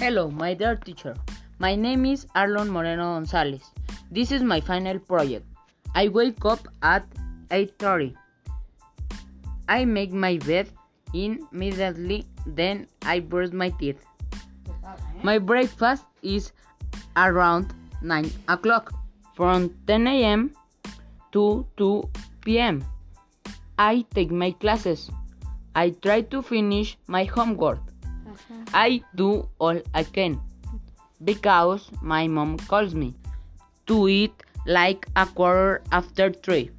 Hello, my dear teacher. My name is Arlon Moreno Gonzalez. This is my final project. I wake up at 8:30. I make my bed immediately, then I brush my teeth. My breakfast is around 9 o'clock from 10 a.m. to 2 p.m. I take my classes. I try to finish my homework. I do all I can because my mom calls me to eat like a quarter after three.